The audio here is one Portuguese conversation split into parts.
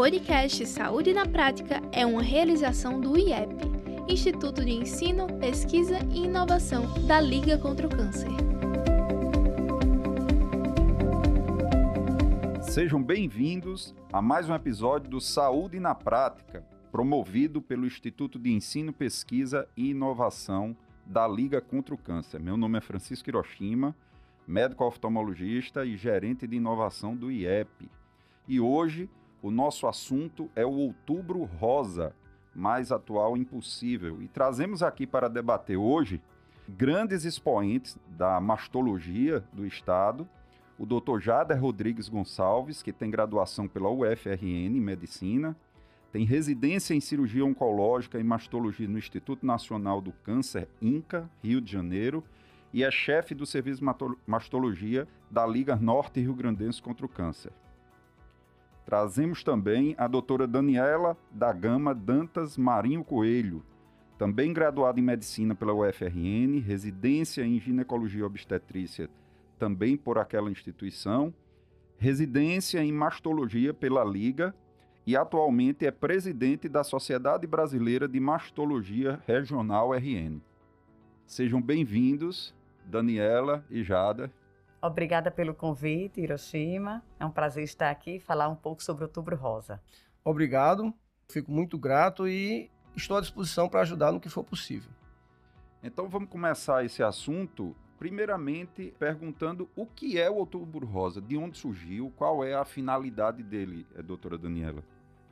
podcast Saúde na Prática é uma realização do IEP, Instituto de Ensino, Pesquisa e Inovação da Liga contra o Câncer. Sejam bem-vindos a mais um episódio do Saúde na Prática, promovido pelo Instituto de Ensino, Pesquisa e Inovação da Liga contra o Câncer. Meu nome é Francisco Hiroshima, médico oftalmologista e gerente de inovação do IEP. E hoje o nosso assunto é o Outubro Rosa, mais atual impossível. E trazemos aqui para debater hoje grandes expoentes da mastologia do Estado, o Dr. Jader Rodrigues Gonçalves, que tem graduação pela UFRN em Medicina, tem residência em cirurgia oncológica e mastologia no Instituto Nacional do Câncer, INCA, Rio de Janeiro, e é chefe do Serviço de Mastologia da Liga Norte Rio Grandense contra o Câncer. Trazemos também a doutora Daniela da Gama Dantas Marinho Coelho, também graduada em Medicina pela UFRN, residência em Ginecologia e Obstetrícia também por aquela instituição, residência em Mastologia pela Liga e atualmente é presidente da Sociedade Brasileira de Mastologia Regional RN. Sejam bem-vindos, Daniela e Jada. Obrigada pelo convite, Hiroshima. É um prazer estar aqui e falar um pouco sobre o Outubro Rosa. Obrigado, fico muito grato e estou à disposição para ajudar no que for possível. Então vamos começar esse assunto primeiramente perguntando o que é o Outubro Rosa, de onde surgiu, qual é a finalidade dele, eh, doutora Daniela.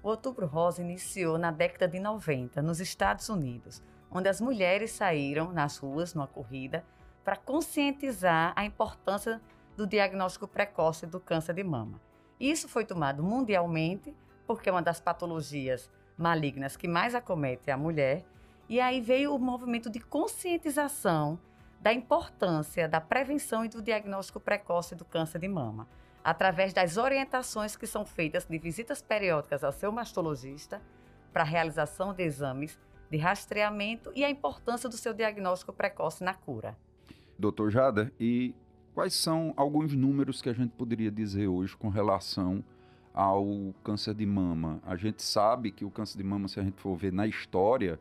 O Outubro Rosa iniciou na década de 90, nos Estados Unidos, onde as mulheres saíram nas ruas, numa corrida, para conscientizar a importância do diagnóstico precoce do câncer de mama. Isso foi tomado mundialmente, porque é uma das patologias malignas que mais acomete a mulher, e aí veio o movimento de conscientização da importância da prevenção e do diagnóstico precoce do câncer de mama, através das orientações que são feitas de visitas periódicas ao seu mastologista para realização de exames de rastreamento e a importância do seu diagnóstico precoce na cura. Doutor Jada, e quais são alguns números que a gente poderia dizer hoje com relação ao câncer de mama? A gente sabe que o câncer de mama, se a gente for ver na história,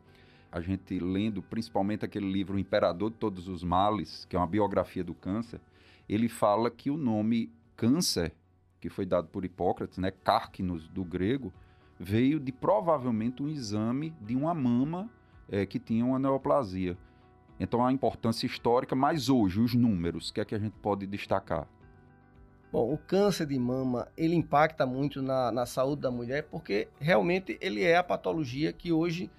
a gente lendo principalmente aquele livro O Imperador de Todos os Males, que é uma biografia do câncer, ele fala que o nome câncer, que foi dado por Hipócrates, né, cárquinos do grego, veio de provavelmente um exame de uma mama é, que tinha uma neoplasia. Então a importância histórica, mas hoje os números, o que é que a gente pode destacar? Bom, o câncer de mama ele impacta muito na, na saúde da mulher porque realmente ele é a patologia que hoje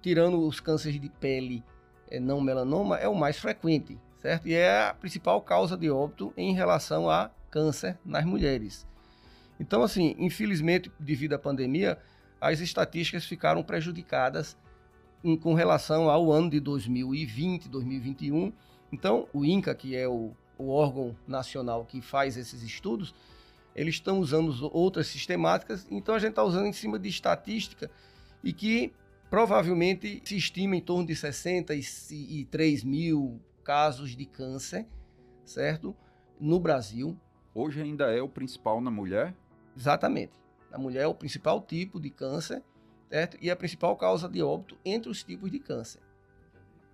tirando os cânceres de pele é, não melanoma, é o mais frequente, certo? E é a principal causa de óbito em relação a câncer nas mulheres. Então, assim, infelizmente, devido à pandemia, as estatísticas ficaram prejudicadas em, com relação ao ano de 2020, 2021. Então, o INCA, que é o, o órgão nacional que faz esses estudos, eles estão usando outras sistemáticas, então a gente está usando em cima de estatística e que Provavelmente se estima em torno de 63 mil casos de câncer, certo? No Brasil. Hoje ainda é o principal na mulher? Exatamente. Na mulher é o principal tipo de câncer, certo? E a principal causa de óbito entre os tipos de câncer.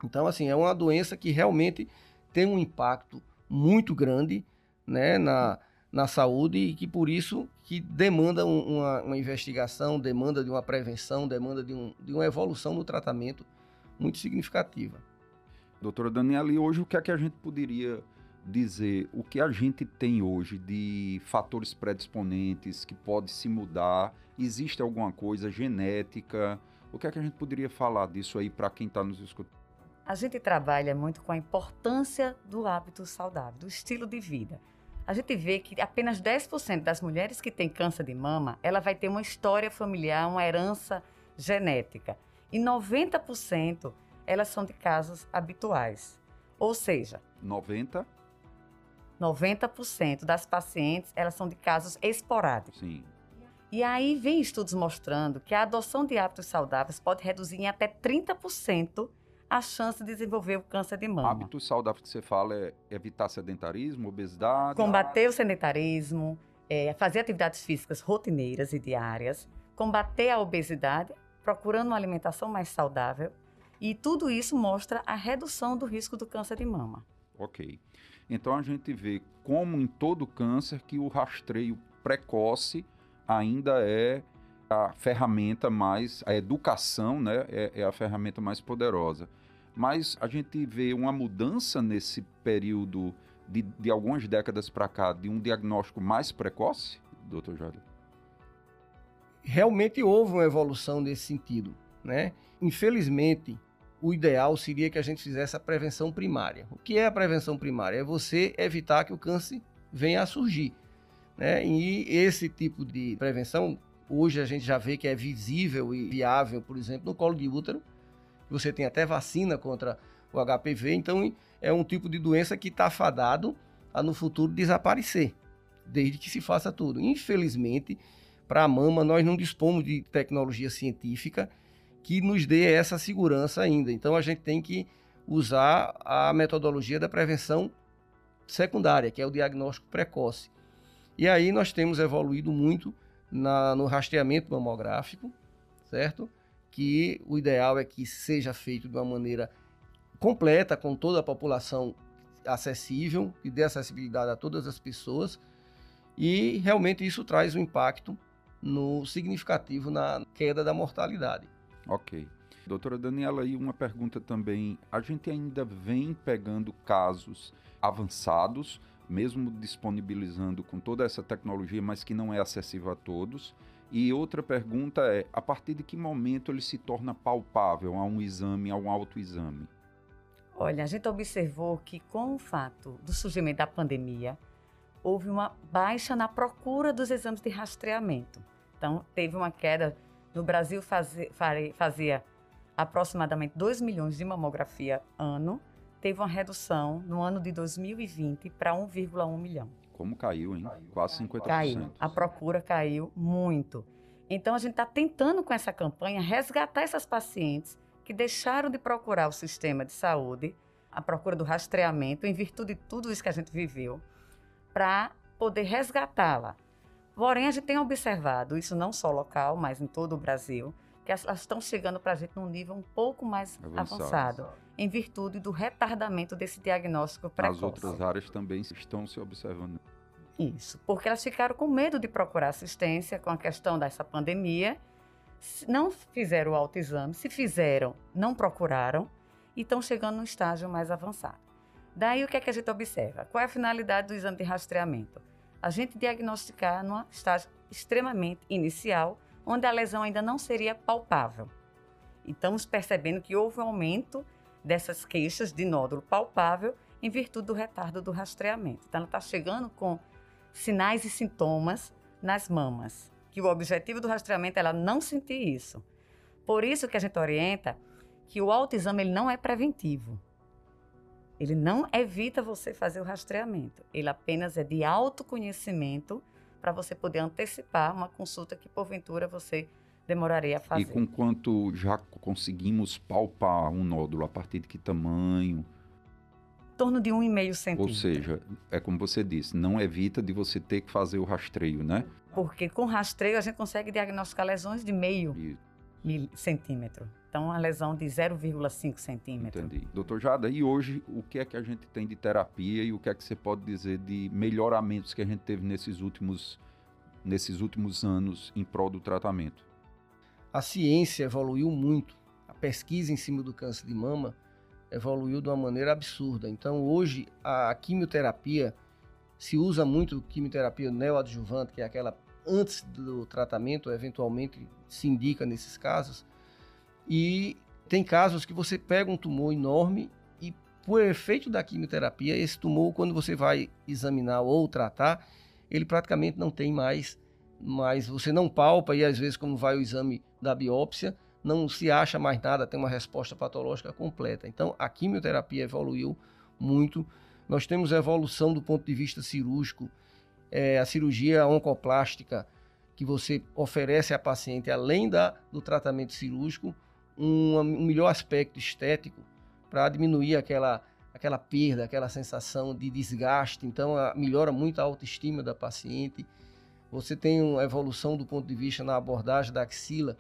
Então, assim, é uma doença que realmente tem um impacto muito grande né, na, na saúde e que por isso que demanda uma, uma investigação, demanda de uma prevenção, demanda de, um, de uma evolução no tratamento muito significativa. Doutora Daniela, e hoje o que é que a gente poderia dizer? O que a gente tem hoje de fatores predisponentes que pode se mudar? Existe alguma coisa genética? O que é que a gente poderia falar disso aí para quem está nos escutando? A gente trabalha muito com a importância do hábito saudável, do estilo de vida a gente vê que apenas 10% das mulheres que têm câncer de mama, ela vai ter uma história familiar, uma herança genética. E 90% elas são de casos habituais. Ou seja, 90 90% das pacientes, elas são de casos esporádicos. Sim. E aí vem estudos mostrando que a adoção de hábitos saudáveis pode reduzir em até 30% a chance de desenvolver o câncer de mama. Hábitos saudáveis que você fala é evitar sedentarismo, obesidade? Combater o sedentarismo, é, fazer atividades físicas rotineiras e diárias, combater a obesidade, procurando uma alimentação mais saudável. E tudo isso mostra a redução do risco do câncer de mama. Ok. Então a gente vê como em todo câncer que o rastreio precoce ainda é a ferramenta mais, a educação, né, é, é a ferramenta mais poderosa. Mas a gente vê uma mudança nesse período de, de algumas décadas para cá de um diagnóstico mais precoce, doutor Jader? Realmente houve uma evolução nesse sentido, né? Infelizmente, o ideal seria que a gente fizesse a prevenção primária. O que é a prevenção primária? É você evitar que o câncer venha a surgir. Né? E esse tipo de prevenção, hoje a gente já vê que é visível e viável, por exemplo, no colo de útero. Você tem até vacina contra o HPV, então é um tipo de doença que está fadado a no futuro desaparecer, desde que se faça tudo. Infelizmente, para a mama, nós não dispomos de tecnologia científica que nos dê essa segurança ainda. Então a gente tem que usar a metodologia da prevenção secundária, que é o diagnóstico precoce. E aí nós temos evoluído muito na, no rastreamento mamográfico, certo? Que o ideal é que seja feito de uma maneira completa, com toda a população acessível, que dê acessibilidade a todas as pessoas. E realmente isso traz um impacto no significativo na queda da mortalidade. Ok. Doutora Daniela, aí uma pergunta também. A gente ainda vem pegando casos avançados, mesmo disponibilizando com toda essa tecnologia, mas que não é acessível a todos. E outra pergunta é: a partir de que momento ele se torna palpável a um exame, a um autoexame? Olha, a gente observou que com o fato do surgimento da pandemia, houve uma baixa na procura dos exames de rastreamento. Então, teve uma queda no Brasil fazia, fazia aproximadamente 2 milhões de mamografia ano, teve uma redução no ano de 2020 para 1,1 milhão. Como caiu, hein? Quase 50%. Caiu. A procura caiu muito. Então a gente está tentando com essa campanha resgatar essas pacientes que deixaram de procurar o sistema de saúde, a procura do rastreamento, em virtude de tudo isso que a gente viveu, para poder resgatá-la. Porém, a gente tem observado, isso não só local, mas em todo o Brasil, que elas estão chegando para a gente num nível um pouco mais avançado, avançado, em virtude do retardamento desse diagnóstico precoce. As outras áreas também estão se observando. Isso, porque elas ficaram com medo de procurar assistência com a questão dessa pandemia, não fizeram o autoexame, se fizeram, não procuraram e estão chegando num estágio mais avançado. Daí o que, é que a gente observa? Qual é a finalidade do exame de rastreamento? A gente diagnosticar num estágio extremamente inicial, onde a lesão ainda não seria palpável. E estamos percebendo que houve um aumento dessas queixas de nódulo palpável em virtude do retardo do rastreamento. Então, ela está chegando com sinais e sintomas nas mamas, que o objetivo do rastreamento é ela não sentir isso. Por isso que a gente orienta que o autoexame ele não é preventivo. Ele não evita você fazer o rastreamento, ele apenas é de autoconhecimento para você poder antecipar uma consulta que porventura você demoraria a fazer. E com quanto já conseguimos palpar um nódulo, a partir de que tamanho? Em torno de 1,5 centímetro. Ou seja, é como você disse, não evita de você ter que fazer o rastreio, né? Porque com rastreio a gente consegue diagnosticar lesões de meio centímetro. Então, uma lesão de 0,5 centímetro. Entendi. Doutor Jada, e hoje o que é que a gente tem de terapia e o que é que você pode dizer de melhoramentos que a gente teve nesses últimos, nesses últimos anos em prol do tratamento? A ciência evoluiu muito. A pesquisa em cima do câncer de mama evoluiu de uma maneira absurda. Então, hoje, a quimioterapia se usa muito quimioterapia neoadjuvante, que é aquela antes do tratamento, eventualmente se indica nesses casos e tem casos que você pega um tumor enorme e, por efeito da quimioterapia, esse tumor, quando você vai examinar ou tratar, ele praticamente não tem mais, mais você não palpa e às vezes, como vai o exame da biópsia, não se acha mais nada, tem uma resposta patológica completa. Então, a quimioterapia evoluiu muito. Nós temos evolução do ponto de vista cirúrgico, é, a cirurgia oncoplástica, que você oferece à paciente, além da, do tratamento cirúrgico, um, um melhor aspecto estético para diminuir aquela, aquela perda, aquela sensação de desgaste. Então, a, melhora muito a autoestima da paciente. Você tem uma evolução do ponto de vista na abordagem da axila,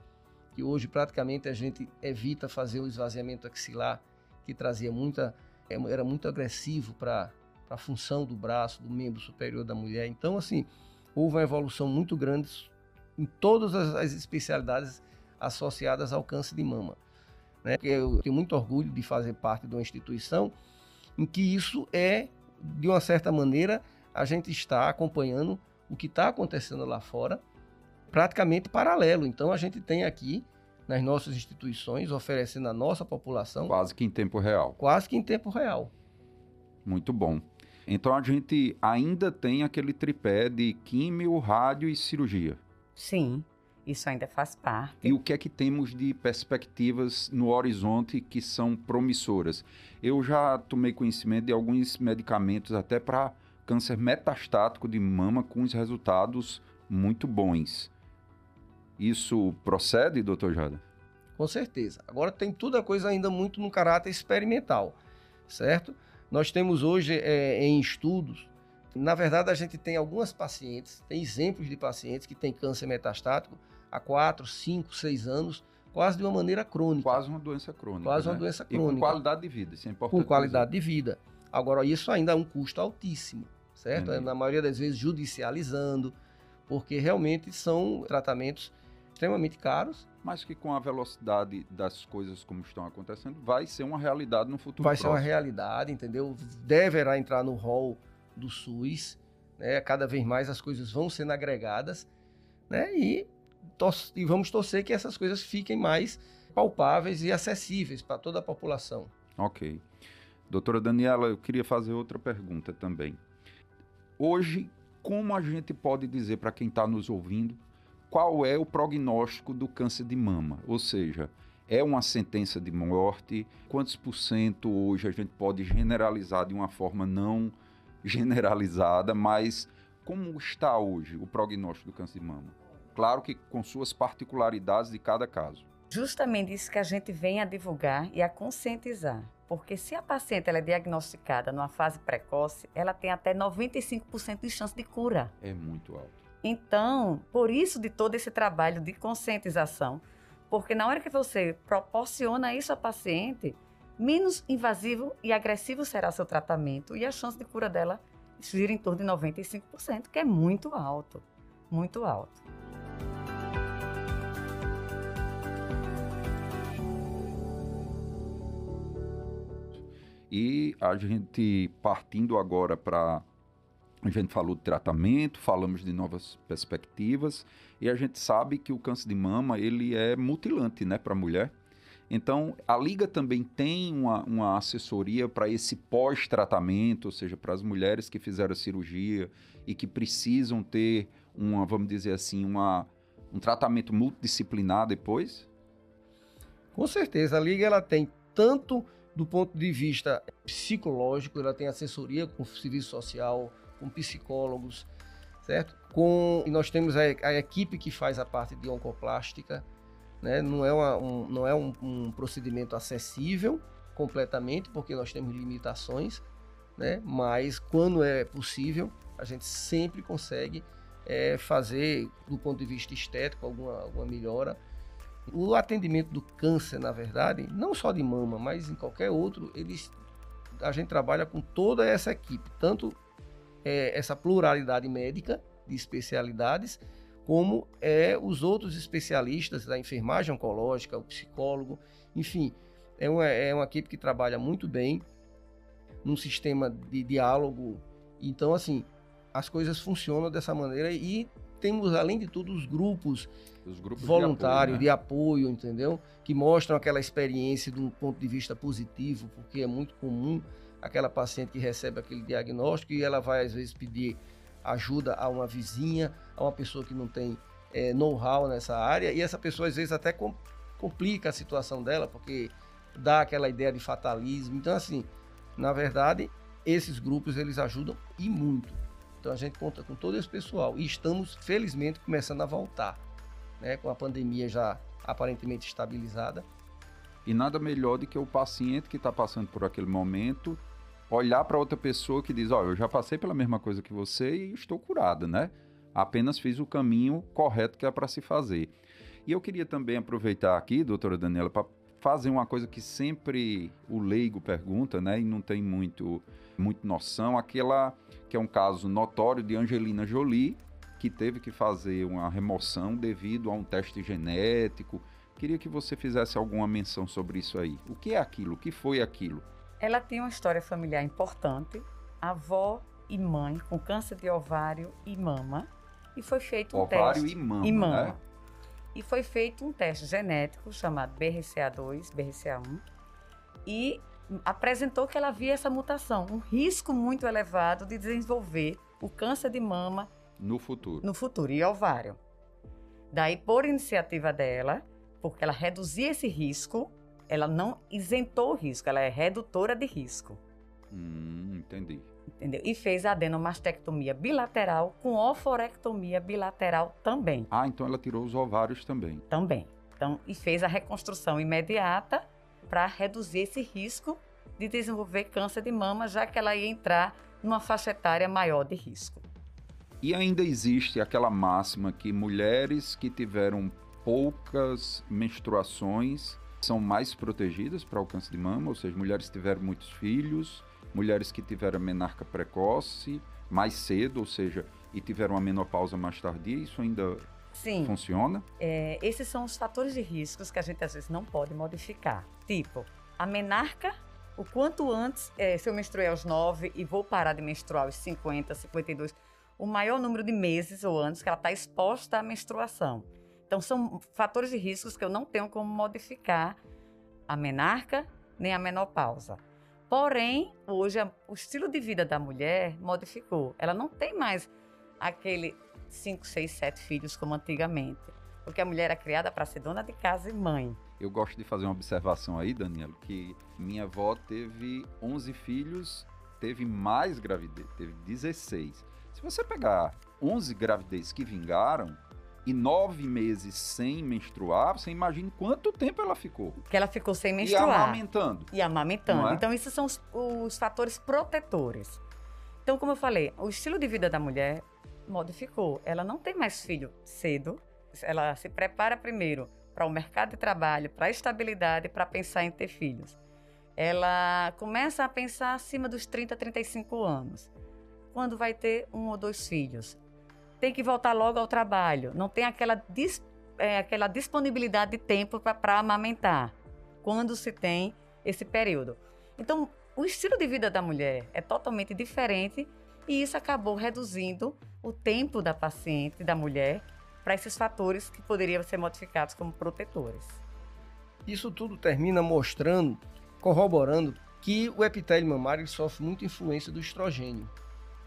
que hoje praticamente a gente evita fazer o esvaziamento axilar, que trazia muita, é, era muito agressivo para a função do braço, do membro superior da mulher. Então, assim, houve uma evolução muito grande em todas as, as especialidades associadas ao câncer de mama. Né? Eu tenho muito orgulho de fazer parte de uma instituição em que isso é, de uma certa maneira, a gente está acompanhando o que está acontecendo lá fora, praticamente paralelo. Então a gente tem aqui nas nossas instituições oferecendo à nossa população quase que em tempo real. Quase que em tempo real. Muito bom. Então a gente ainda tem aquele tripé de químio, rádio e cirurgia. Sim, isso ainda faz parte. E o que é que temos de perspectivas no horizonte que são promissoras? Eu já tomei conhecimento de alguns medicamentos até para câncer metastático de mama com os resultados muito bons. Isso procede, doutor Jada? Com certeza. Agora tem tudo a coisa ainda muito no caráter experimental, certo? Nós temos hoje é, em estudos, na verdade a gente tem algumas pacientes, tem exemplos de pacientes que têm câncer metastático há 4, 5, 6 anos, quase de uma maneira crônica. Quase uma doença crônica. Quase né? uma doença crônica. E com qualidade de vida, isso é importante. Com qualidade dizer. de vida. Agora, isso ainda é um custo altíssimo certo? Na maioria das vezes judicializando, porque realmente são tratamentos extremamente caros. Mas que com a velocidade das coisas como estão acontecendo, vai ser uma realidade no futuro Vai próximo. ser uma realidade, entendeu? Deverá entrar no rol do SUS, né? Cada vez mais as coisas vão sendo agregadas, né? E, e vamos torcer que essas coisas fiquem mais palpáveis e acessíveis para toda a população. Ok. Doutora Daniela, eu queria fazer outra pergunta também. Hoje, como a gente pode dizer para quem está nos ouvindo qual é o prognóstico do câncer de mama? Ou seja, é uma sentença de morte? Quantos por cento hoje a gente pode generalizar de uma forma não generalizada, mas como está hoje o prognóstico do câncer de mama? Claro que com suas particularidades de cada caso. Justamente isso que a gente vem a divulgar e a conscientizar. Porque se a paciente ela é diagnosticada numa fase precoce, ela tem até 95% de chance de cura. É muito alto. Então, por isso de todo esse trabalho de conscientização, porque na hora que você proporciona isso à paciente, menos invasivo e agressivo será seu tratamento e a chance de cura dela gira em torno de 95%, que é muito alto, muito alto. E a gente partindo agora para. A gente falou de tratamento, falamos de novas perspectivas e a gente sabe que o câncer de mama ele é mutilante né, para a mulher. Então, a Liga também tem uma, uma assessoria para esse pós-tratamento, ou seja, para as mulheres que fizeram a cirurgia e que precisam ter uma, vamos dizer assim, uma, um tratamento multidisciplinar depois? Com certeza, a Liga ela tem tanto do ponto de vista psicológico, ela tem assessoria com serviço social, com psicólogos, certo? Com, nós temos a, a equipe que faz a parte de oncoplástica, né? Não é, uma, um, não é um, um procedimento acessível completamente, porque nós temos limitações, né? Mas quando é possível, a gente sempre consegue é, fazer, do ponto de vista estético, alguma, alguma melhora o atendimento do câncer, na verdade, não só de mama, mas em qualquer outro, eles, a gente trabalha com toda essa equipe, tanto é, essa pluralidade médica de especialidades, como é os outros especialistas da enfermagem oncológica, o psicólogo, enfim, é uma, é uma equipe que trabalha muito bem num sistema de diálogo. Então, assim, as coisas funcionam dessa maneira e temos, além de tudo, os grupos os grupos voluntário, de apoio, né? de apoio, entendeu? Que mostram aquela experiência de um ponto de vista positivo, porque é muito comum aquela paciente que recebe aquele diagnóstico e ela vai às vezes pedir ajuda a uma vizinha, a uma pessoa que não tem é, know-how nessa área e essa pessoa às vezes até com, complica a situação dela porque dá aquela ideia de fatalismo. Então assim, na verdade, esses grupos eles ajudam e muito. Então a gente conta com todo esse pessoal e estamos felizmente começando a voltar né, com a pandemia já aparentemente estabilizada. E nada melhor do que o paciente que está passando por aquele momento olhar para outra pessoa que diz: oh, eu já passei pela mesma coisa que você e estou curado, né? apenas fiz o caminho correto que é para se fazer. E eu queria também aproveitar aqui, doutora Daniela, para fazer uma coisa que sempre o leigo pergunta, né, e não tem muito, muito noção, aquela que é um caso notório de Angelina Jolie, que teve que fazer uma remoção devido a um teste genético. Queria que você fizesse alguma menção sobre isso aí. O que é aquilo? O que foi aquilo? Ela tem uma história familiar importante. Avó e mãe com câncer de ovário e mama. E foi feito um ovário teste. e mama. E mama. Né? E foi feito um teste genético chamado BRCA2, BRCA1. E apresentou que ela havia essa mutação, um risco muito elevado de desenvolver o câncer de mama no futuro. No futuro, e ovário. Daí, por iniciativa dela, porque ela reduzia esse risco, ela não isentou o risco, ela é redutora de risco. Hum, entendi. Entendeu? E fez a adenomastectomia bilateral com oforectomia bilateral também. Ah, então ela tirou os ovários também. Também. Então, e fez a reconstrução imediata para reduzir esse risco de desenvolver câncer de mama, já que ela ia entrar numa faixa etária maior de risco. E ainda existe aquela máxima que mulheres que tiveram poucas menstruações são mais protegidas para o câncer de mama, ou seja, mulheres que tiveram muitos filhos, mulheres que tiveram menarca precoce mais cedo, ou seja, e tiveram a menopausa mais tardia, isso ainda Sim. funciona? É, esses são os fatores de riscos que a gente às vezes não pode modificar. Tipo, a menarca, o quanto antes, é, se eu menstruei aos 9 e vou parar de menstruar aos 50, 52, o maior número de meses ou anos que ela está exposta à menstruação. Então, são fatores de riscos que eu não tenho como modificar a menarca nem a menopausa. Porém, hoje o estilo de vida da mulher modificou. Ela não tem mais aquele 5, 6, 7 filhos como antigamente. Porque a mulher era criada para ser dona de casa e mãe. Eu gosto de fazer uma observação aí, Danilo, que minha avó teve 11 filhos, teve mais gravidez, teve 16. Se você pegar 11 gravidez que vingaram, e nove meses sem menstruar, você imagina quanto tempo ela ficou. Que ela ficou sem menstruar. E amamentando. E amamentando. É? Então, esses são os, os fatores protetores. Então, como eu falei, o estilo de vida da mulher modificou. Ela não tem mais filho cedo. Ela se prepara primeiro para o mercado de trabalho, para a estabilidade, para pensar em ter filhos. Ela começa a pensar acima dos 30, 35 anos. Quando vai ter um ou dois filhos? Tem que voltar logo ao trabalho, não tem aquela, dis, é, aquela disponibilidade de tempo para amamentar, quando se tem esse período. Então, o estilo de vida da mulher é totalmente diferente e isso acabou reduzindo o tempo da paciente, da mulher, para esses fatores que poderiam ser modificados como protetores. Isso tudo termina mostrando, corroborando que o epitélio mamário sofre muita influência do estrogênio.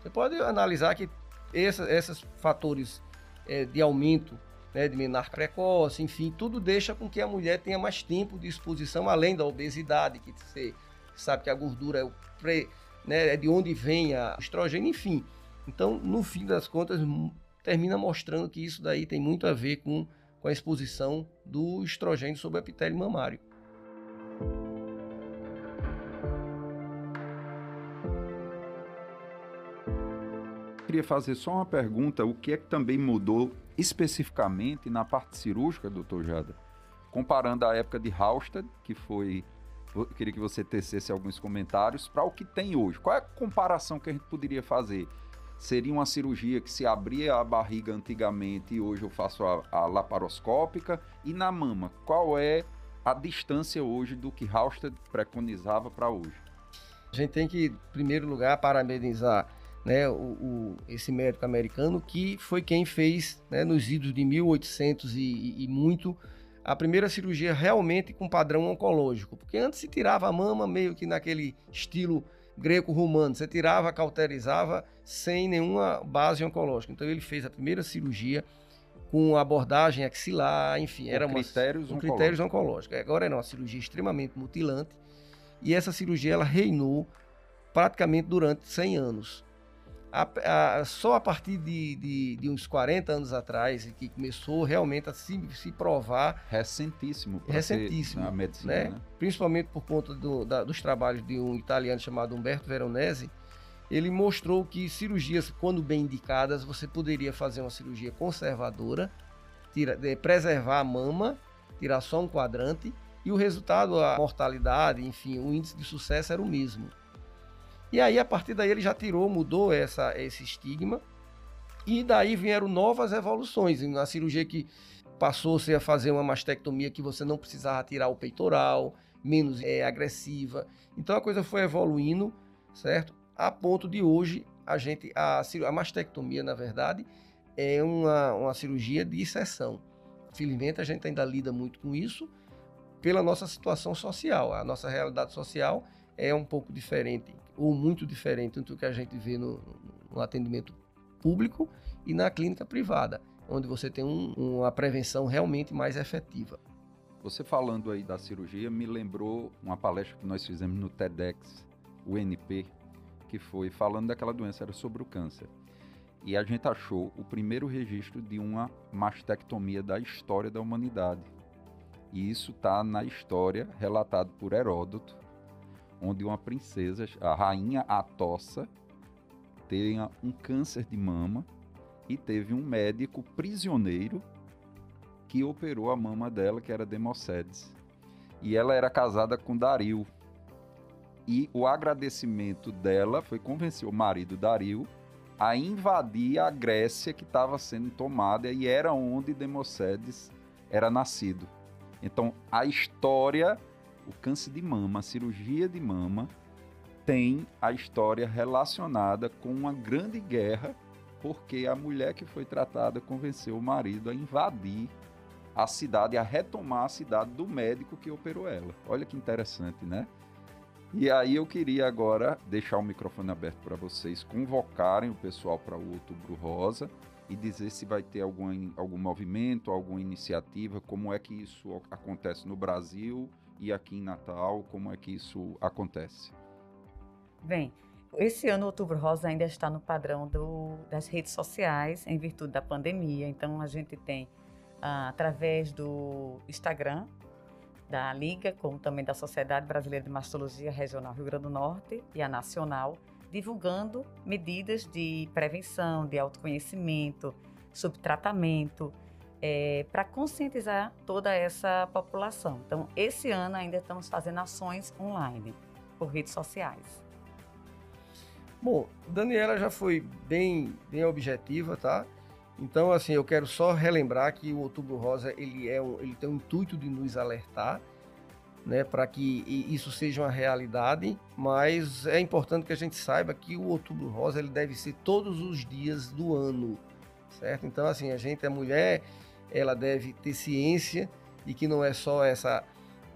Você pode analisar que essa, esses fatores é, de aumento né, de menarca precoce, enfim, tudo deixa com que a mulher tenha mais tempo de exposição, além da obesidade, que você sabe que a gordura é, o né, é de onde vem a estrogênio, enfim. Então, no fim das contas, termina mostrando que isso daí tem muito a ver com, com a exposição do estrogênio sobre o epitélio mamário. Queria fazer só uma pergunta: o que é que também mudou especificamente na parte cirúrgica, doutor Jada? Comparando a época de Halstead, que foi. Eu queria que você tecesse alguns comentários para o que tem hoje. Qual é a comparação que a gente poderia fazer? Seria uma cirurgia que se abria a barriga antigamente e hoje eu faço a, a laparoscópica? E na mama, qual é a distância hoje do que Halstead preconizava para hoje? A gente tem que, em primeiro lugar, parabenizar né, o, o, esse médico americano, que foi quem fez, né, nos idos de 1800 e, e, e, muito, a primeira cirurgia realmente com padrão oncológico. Porque antes se tirava a mama meio que naquele estilo greco-romano, você tirava, cauterizava sem nenhuma base oncológica. Então ele fez a primeira cirurgia com abordagem axilar, enfim, com era uma, critérios, com oncológicos. critérios oncológicos. Agora era uma cirurgia extremamente mutilante e essa cirurgia ela reinou praticamente durante 100 anos a, a, só a partir de, de, de, uns 40 anos atrás que começou realmente a se, se provar. Recentíssimo. Recentíssimo. Na medicina, né? né? Principalmente por conta do, da, dos trabalhos de um italiano chamado Umberto Veronese, ele mostrou que cirurgias, quando bem indicadas, você poderia fazer uma cirurgia conservadora, tira, de, preservar a mama, tirar só um quadrante, e o resultado, a mortalidade, enfim, o índice de sucesso era o mesmo. E aí, a partir daí, ele já tirou, mudou essa, esse estigma, e daí vieram novas evoluções. Na cirurgia que passou-se a fazer uma mastectomia que você não precisava tirar o peitoral, menos é, agressiva. Então a coisa foi evoluindo, certo? A ponto de hoje a gente a, a mastectomia, na verdade, é uma, uma cirurgia de exceção. Felizmente a gente ainda lida muito com isso pela nossa situação social. A nossa realidade social é um pouco diferente ou muito diferente do que a gente vê no, no atendimento público e na clínica privada, onde você tem um, uma prevenção realmente mais efetiva. Você falando aí da cirurgia me lembrou uma palestra que nós fizemos no TEDx, UNP, que foi falando daquela doença, era sobre o câncer. E a gente achou o primeiro registro de uma mastectomia da história da humanidade. E isso está na história relatado por Heródoto, onde uma princesa, a rainha Atossa, tinha um câncer de mama e teve um médico prisioneiro que operou a mama dela, que era Democedes. E ela era casada com Dario. E o agradecimento dela foi convencer o marido Dario a invadir a Grécia que estava sendo tomada e era onde Democedes era nascido. Então, a história, o câncer de mama, a cirurgia de mama, tem a história relacionada com uma grande guerra, porque a mulher que foi tratada convenceu o marido a invadir a cidade, a retomar a cidade do médico que operou ela. Olha que interessante, né? E aí eu queria agora deixar o microfone aberto para vocês convocarem o pessoal para o Outubro Rosa e dizer se vai ter algum, algum movimento, alguma iniciativa, como é que isso acontece no Brasil e aqui em Natal, como é que isso acontece. Bem, esse ano Outubro Rosa ainda está no padrão do, das redes sociais em virtude da pandemia, então a gente tem ah, através do Instagram da Liga, como também da Sociedade Brasileira de Mastologia Regional Rio Grande do Norte e a Nacional, divulgando medidas de prevenção, de autoconhecimento, sobre tratamento, é, para conscientizar toda essa população. Então, esse ano ainda estamos fazendo ações online, por redes sociais. Bom, Daniela já foi bem, bem objetiva, tá? Então, assim, eu quero só relembrar que o Outubro Rosa ele é um, ele tem o intuito de nos alertar, né, para que isso seja uma realidade. Mas é importante que a gente saiba que o Outubro Rosa ele deve ser todos os dias do ano, certo? Então, assim, a gente, a mulher, ela deve ter ciência de que não é só essa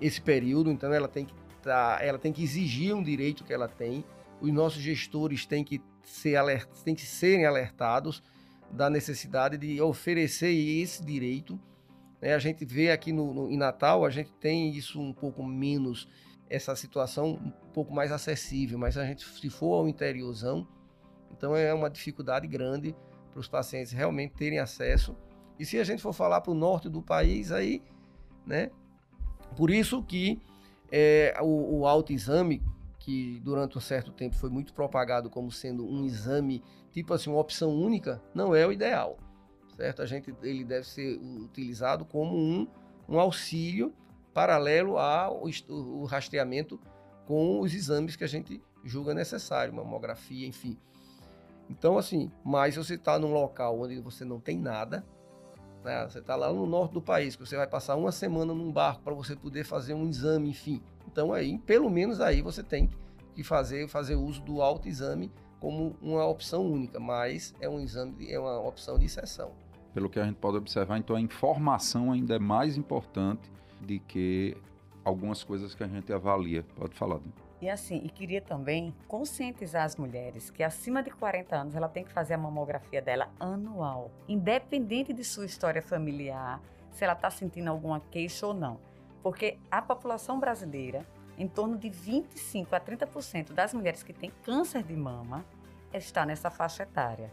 esse período. Então, ela tem que tá, ela tem que exigir um direito que ela tem. Os nossos gestores têm que ser alert, têm que serem alertados da necessidade de oferecer esse direito. Né? A gente vê aqui no, no, em Natal, a gente tem isso um pouco menos, essa situação um pouco mais acessível, mas a gente, se for ao interiorzão, então é uma dificuldade grande para os pacientes realmente terem acesso. E se a gente for falar para o norte do país, aí, né? Por isso que é, o, o autoexame, que durante um certo tempo foi muito propagado como sendo um exame tipo assim, uma opção única, não é o ideal, certo? A gente, ele deve ser utilizado como um, um auxílio paralelo ao o rastreamento com os exames que a gente julga necessário, mamografia, enfim. Então, assim, mas se você está num local onde você não tem nada, né? você está lá no norte do país, que você vai passar uma semana num barco para você poder fazer um exame, enfim. Então, aí, pelo menos aí você tem que fazer, fazer uso do autoexame como uma opção única, mas é um exame, é uma opção de exceção. Pelo que a gente pode observar, então a informação ainda é mais importante do que algumas coisas que a gente avalia. Pode falar. Né? E assim, e queria também conscientizar as mulheres que acima de 40 anos ela tem que fazer a mamografia dela anual, independente de sua história familiar, se ela está sentindo alguma queixa ou não. Porque a população brasileira em torno de 25 a 30% das mulheres que têm câncer de mama está nessa faixa etária.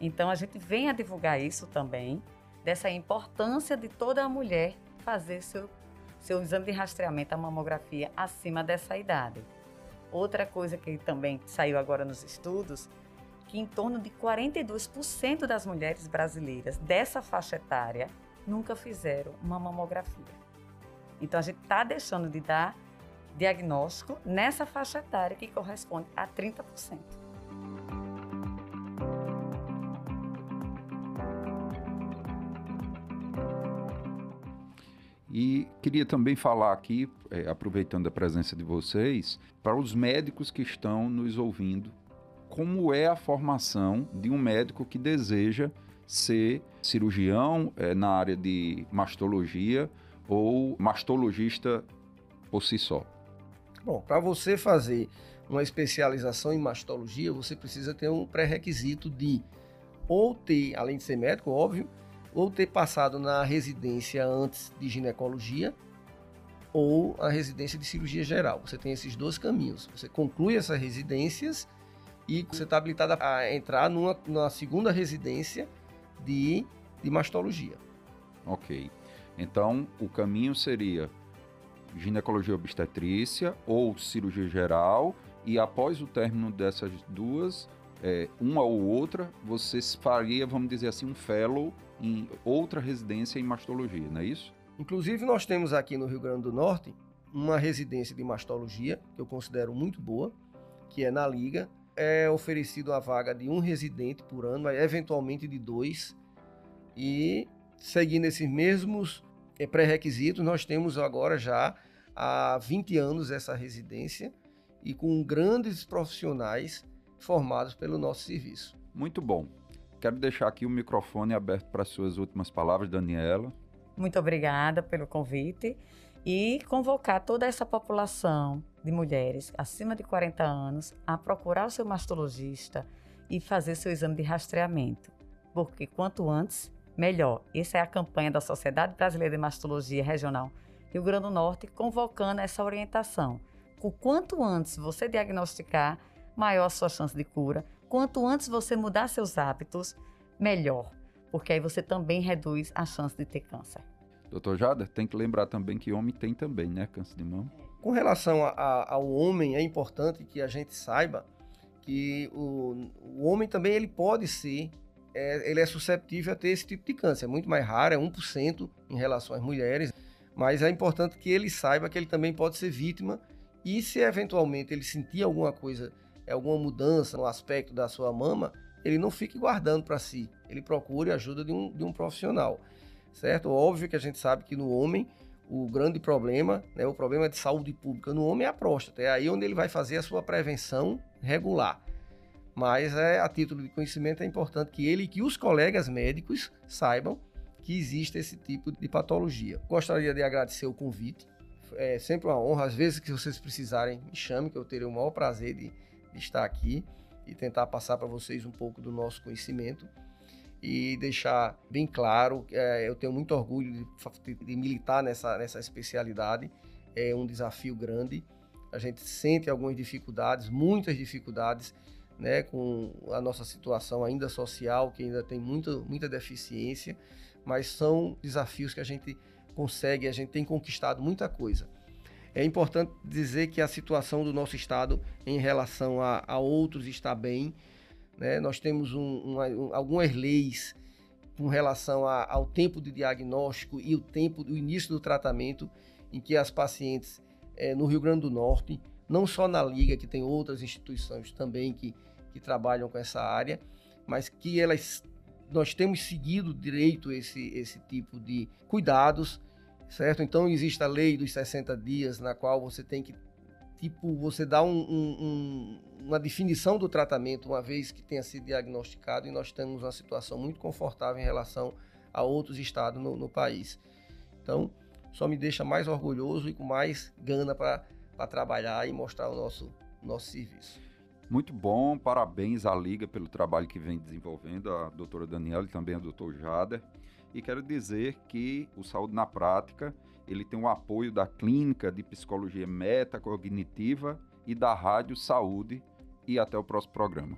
Então a gente vem a divulgar isso também, dessa importância de toda a mulher fazer seu, seu exame de rastreamento, a mamografia, acima dessa idade. Outra coisa que também saiu agora nos estudos, que em torno de 42% das mulheres brasileiras dessa faixa etária nunca fizeram uma mamografia. Então a gente está deixando de dar diagnóstico nessa faixa etária que corresponde a 30%. Queria também falar aqui, é, aproveitando a presença de vocês, para os médicos que estão nos ouvindo, como é a formação de um médico que deseja ser cirurgião é, na área de mastologia ou mastologista por si só. Bom, para você fazer uma especialização em mastologia, você precisa ter um pré-requisito de ou ter, além de ser médico, óbvio, ou ter passado na residência antes de ginecologia ou a residência de cirurgia geral. Você tem esses dois caminhos. Você conclui essas residências e você está habilitado a entrar numa, numa segunda residência de, de mastologia. Ok. Então, o caminho seria ginecologia obstetrícia ou cirurgia geral, e após o término dessas duas, é, uma ou outra, você faria, vamos dizer assim, um fellow em outra residência em mastologia, não é isso? Inclusive, nós temos aqui no Rio Grande do Norte uma residência de mastologia, que eu considero muito boa, que é na Liga. É oferecido a vaga de um residente por ano, mas eventualmente de dois. E seguindo esses mesmos eh, pré-requisitos, nós temos agora já há 20 anos essa residência e com grandes profissionais formados pelo nosso serviço. Muito bom. Quero deixar aqui o microfone aberto para as suas últimas palavras, Daniela. Muito obrigada pelo convite e convocar toda essa população de mulheres acima de 40 anos a procurar o seu mastologista e fazer seu exame de rastreamento, porque quanto antes, melhor. Essa é a campanha da Sociedade Brasileira de Mastologia Regional Rio Grande do Norte convocando essa orientação. O quanto antes você diagnosticar, maior a sua chance de cura. Quanto antes você mudar seus hábitos, melhor, porque aí você também reduz a chance de ter câncer. Doutor Jada, tem que lembrar também que homem tem também, né, câncer de mama? Com relação a, a, ao homem, é importante que a gente saiba que o, o homem também ele pode ser, é, ele é susceptível a ter esse tipo de câncer. É muito mais raro, é 1% em relação às mulheres. Mas é importante que ele saiba que ele também pode ser vítima e se eventualmente ele sentir alguma coisa, alguma mudança no aspecto da sua mama, ele não fique guardando para si. Ele procure a ajuda de um, de um profissional, certo? Óbvio que a gente sabe que no homem o grande problema, né, o problema de saúde pública no homem é a próstata. É aí onde ele vai fazer a sua prevenção regular. Mas é, a título de conhecimento é importante que ele e que os colegas médicos saibam que existe esse tipo de patologia. Gostaria de agradecer o convite. É sempre uma honra. Às vezes que vocês precisarem, me chame, que eu terei o maior prazer de estar aqui e tentar passar para vocês um pouco do nosso conhecimento e deixar bem claro que é, eu tenho muito orgulho de, de, militar nessa, nessa especialidade. É um desafio grande. A gente sente algumas dificuldades, muitas dificuldades, né, com a nossa situação ainda social, que ainda tem muita, muita deficiência mas são desafios que a gente consegue, a gente tem conquistado muita coisa. É importante dizer que a situação do nosso estado em relação a, a outros está bem. Né? Nós temos um, um, algumas leis com relação a, ao tempo de diagnóstico e o tempo do início do tratamento, em que as pacientes é, no Rio Grande do Norte, não só na Liga, que tem outras instituições também que, que trabalham com essa área, mas que elas nós temos seguido direito esse, esse tipo de cuidados, certo? Então existe a lei dos 60 dias, na qual você tem que, tipo, você dá um, um, uma definição do tratamento uma vez que tenha sido diagnosticado e nós temos uma situação muito confortável em relação a outros estados no, no país. Então, só me deixa mais orgulhoso e com mais gana para trabalhar e mostrar o nosso, nosso serviço. Muito bom, parabéns à Liga pelo trabalho que vem desenvolvendo, a doutora Daniela e também a doutor Jader. E quero dizer que o Saúde na Prática, ele tem o apoio da Clínica de Psicologia Metacognitiva e da Rádio Saúde. E até o próximo programa.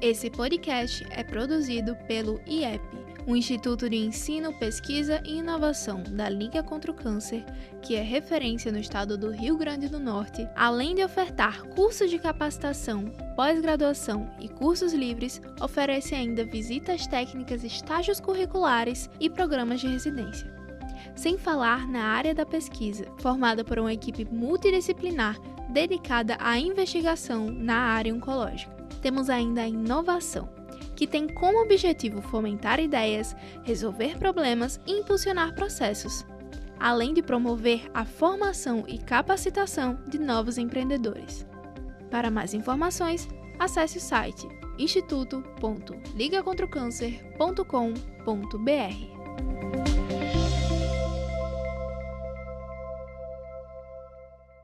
Esse podcast é produzido pelo IEP O Instituto de Ensino, Pesquisa e Inovação da Liga contra o Câncer, que é referência no estado do Rio Grande do Norte, além de ofertar cursos de capacitação, pós-graduação e cursos livres, oferece ainda visitas técnicas, estágios curriculares e programas de residência. Sem falar na área da pesquisa, formada por uma equipe multidisciplinar dedicada à investigação na área oncológica. Temos ainda a inovação que tem como objetivo fomentar ideias, resolver problemas e impulsionar processos, além de promover a formação e capacitação de novos empreendedores. Para mais informações, acesse o site instituto.ligacontrocâncer.com.br.